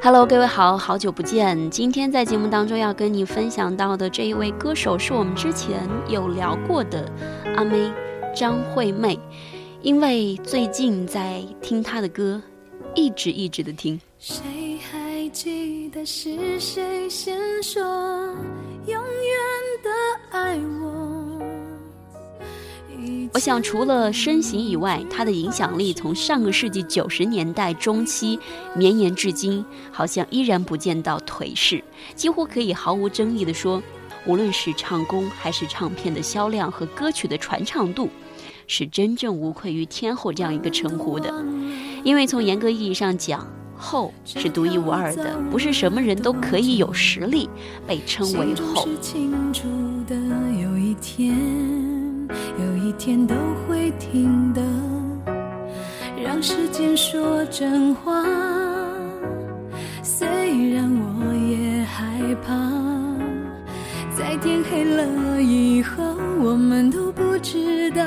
Hello，各位好，好久不见。今天在节目当中要跟你分享到的这一位歌手，是我们之前有聊过的阿妹张惠妹。因为最近在听她的歌，一直一直的听。谁还记得是谁先说永远的爱我？我想，除了身形以外，他的影响力从上个世纪九十年代中期绵延至今，好像依然不见到颓势。几乎可以毫无争议地说，无论是唱功，还是唱片的销量和歌曲的传唱度，是真正无愧于天后这样一个称呼的。因为从严格意义上讲，后是独一无二的，不是什么人都可以有实力被称为后。有一天有一天都会停的，让时间说真话。虽然我也害怕，在天黑了以后，我们都不知道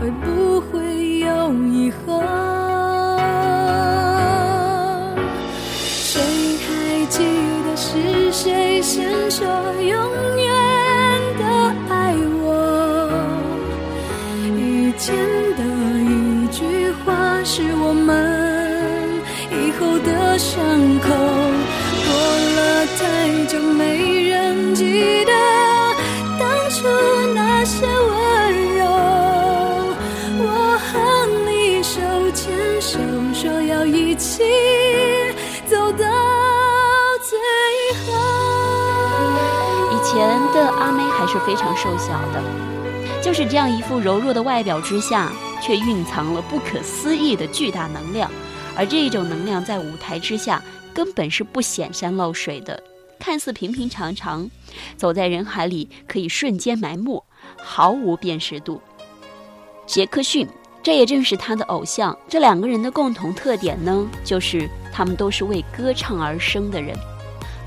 会不会有以后。前的一句话是我们以后的伤口，过了太久，没人记得当初那些温柔。我和你手牵手，说要一起走到最后。以前的阿妹还是非常瘦小的。就是这样一副柔弱的外表之下，却蕴藏了不可思议的巨大能量，而这种能量在舞台之下根本是不显山露水的，看似平平常常，走在人海里可以瞬间埋没，毫无辨识度。杰克逊，这也正是他的偶像。这两个人的共同特点呢，就是他们都是为歌唱而生的人，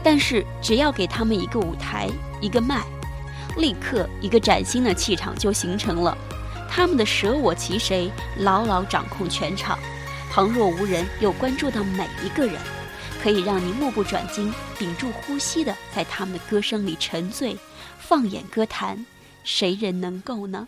但是只要给他们一个舞台，一个麦。立刻，一个崭新的气场就形成了。他们的舍我其谁，牢牢掌控全场，旁若无人，又关注到每一个人，可以让你目不转睛、屏住呼吸的在他们的歌声里沉醉。放眼歌坛，谁人能够呢？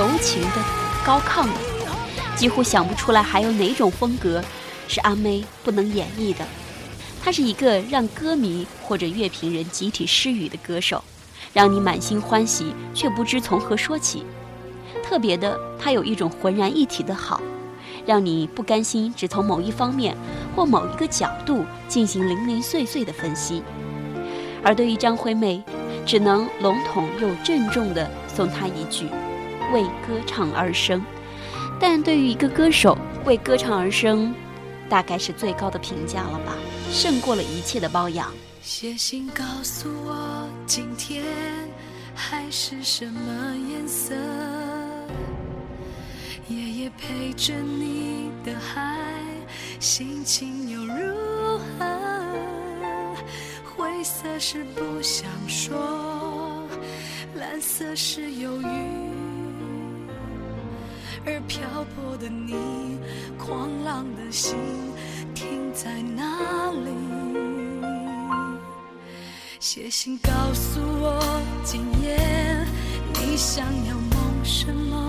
柔情的高亢的，几乎想不出来还有哪种风格是阿妹不能演绎的。她是一个让歌迷或者乐评人集体失语的歌手，让你满心欢喜却不知从何说起。特别的，她有一种浑然一体的好，让你不甘心只从某一方面或某一个角度进行零零碎碎的分析。而对于张惠妹，只能笼统又郑重地送她一句。为歌唱而生，但对于一个歌手为歌唱而生，大概是最高的评价了吧，胜过了一切的包养。写信告诉我，今天海是什么颜色？夜夜陪着你的海，心情又如何？灰色是不想说，蓝色是忧郁。而漂泊的你，狂浪的心停在哪里？写信告诉我，今夜你想要梦什么？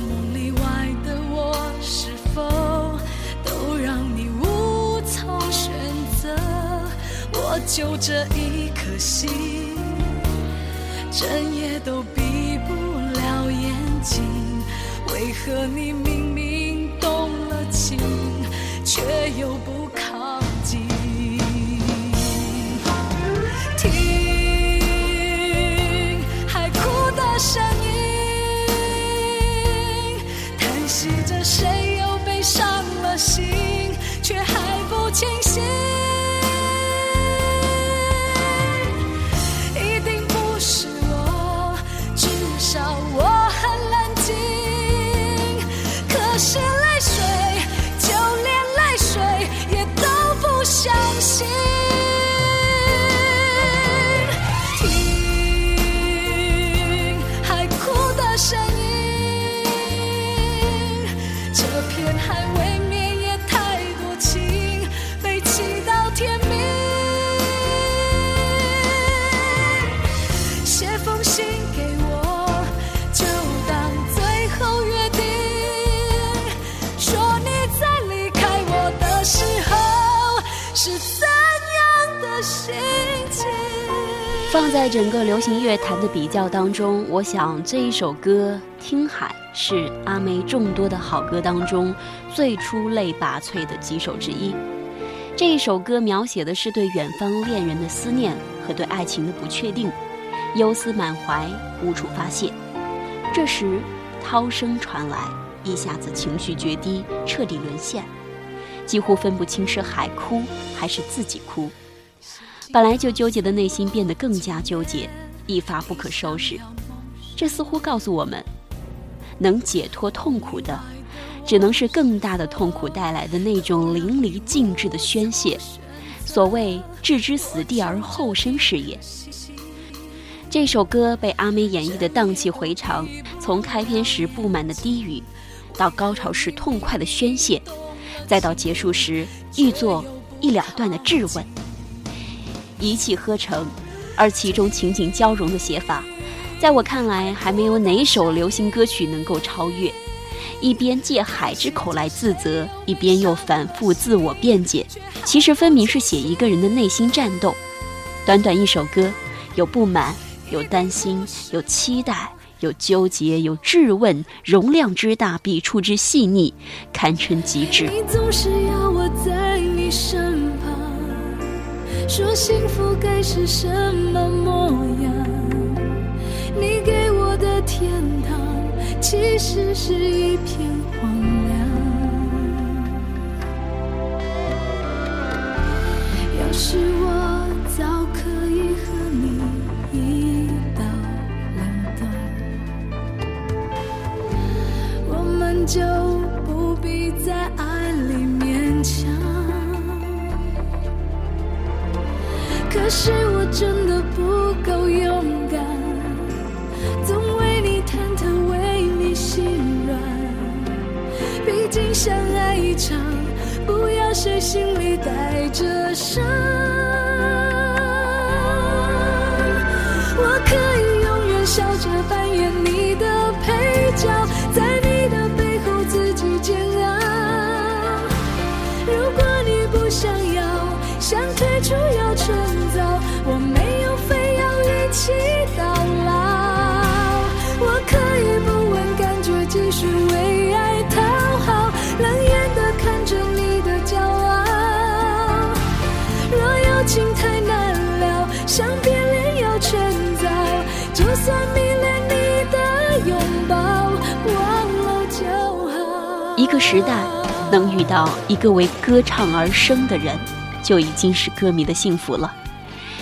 梦里外的我，是否都让你无从选择？我就这一颗心，整夜都为何你片放在整个流行乐坛的比较当中，我想这一首歌《听海》是阿妹众多的好歌当中最出类拔萃的几首之一。这一首歌描写的是对远方恋人的思念和对爱情的不确定，忧思满怀，无处发泄。这时，涛声传来，一下子情绪决堤，彻底沦陷，几乎分不清是海哭还是自己哭。本来就纠结的内心变得更加纠结，一发不可收拾。这似乎告诉我们，能解脱痛苦的，只能是更大的痛苦带来的那种淋漓尽致的宣泄。所谓置之死地而后生是也。这首歌被阿妹演绎的荡气回肠，从开篇时不满的低语，到高潮时痛快的宣泄，再到结束时欲作一了断的质问。一气呵成，而其中情景交融的写法，在我看来还没有哪首流行歌曲能够超越。一边借海之口来自责，一边又反复自我辩解，其实分明是写一个人的内心战斗。短短一首歌，有不满，有担心，有期待，有纠结，有质问，容量之大，笔触之细腻，堪称极致。你总是要我在你身，说幸福该是什么模样？你给我的天堂，其实是一片荒凉。要是我可是我真的不够勇敢，总为你忐忑，为你心软。毕竟相爱一场，不要谁心里带着伤。一个时代能遇到一个为歌唱而生的人，就已经是歌迷的幸福了。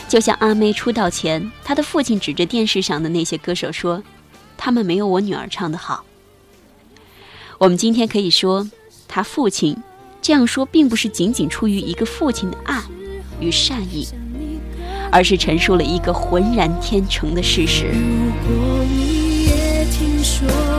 就像阿妹出道前，她的父亲指着电视上的那些歌手说：“他们没有我女儿唱得好。”我们今天可以说，他父亲这样说，并不是仅仅出于一个父亲的爱与善意，而是陈述了一个浑然天成的事实。如果你也听说，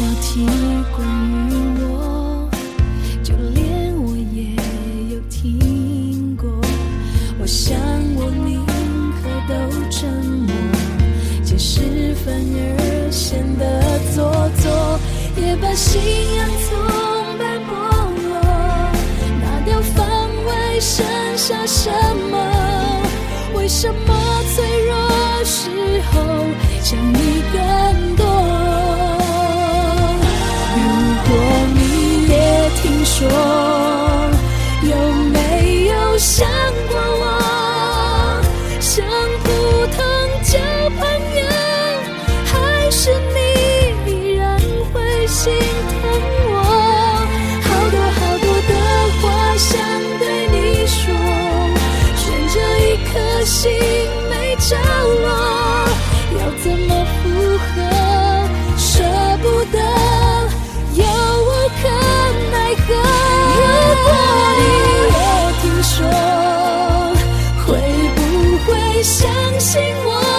话题关于我，就连我也有听过。我想我宁可都沉默，解释反而显得做作，也把信仰从被剥落，拿掉防卫，剩下什么？为什么脆弱时候想你更？说。相信我。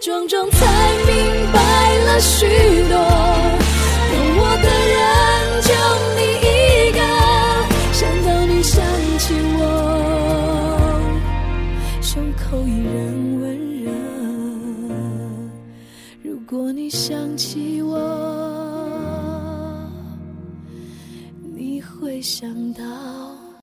撞撞才明白了许多。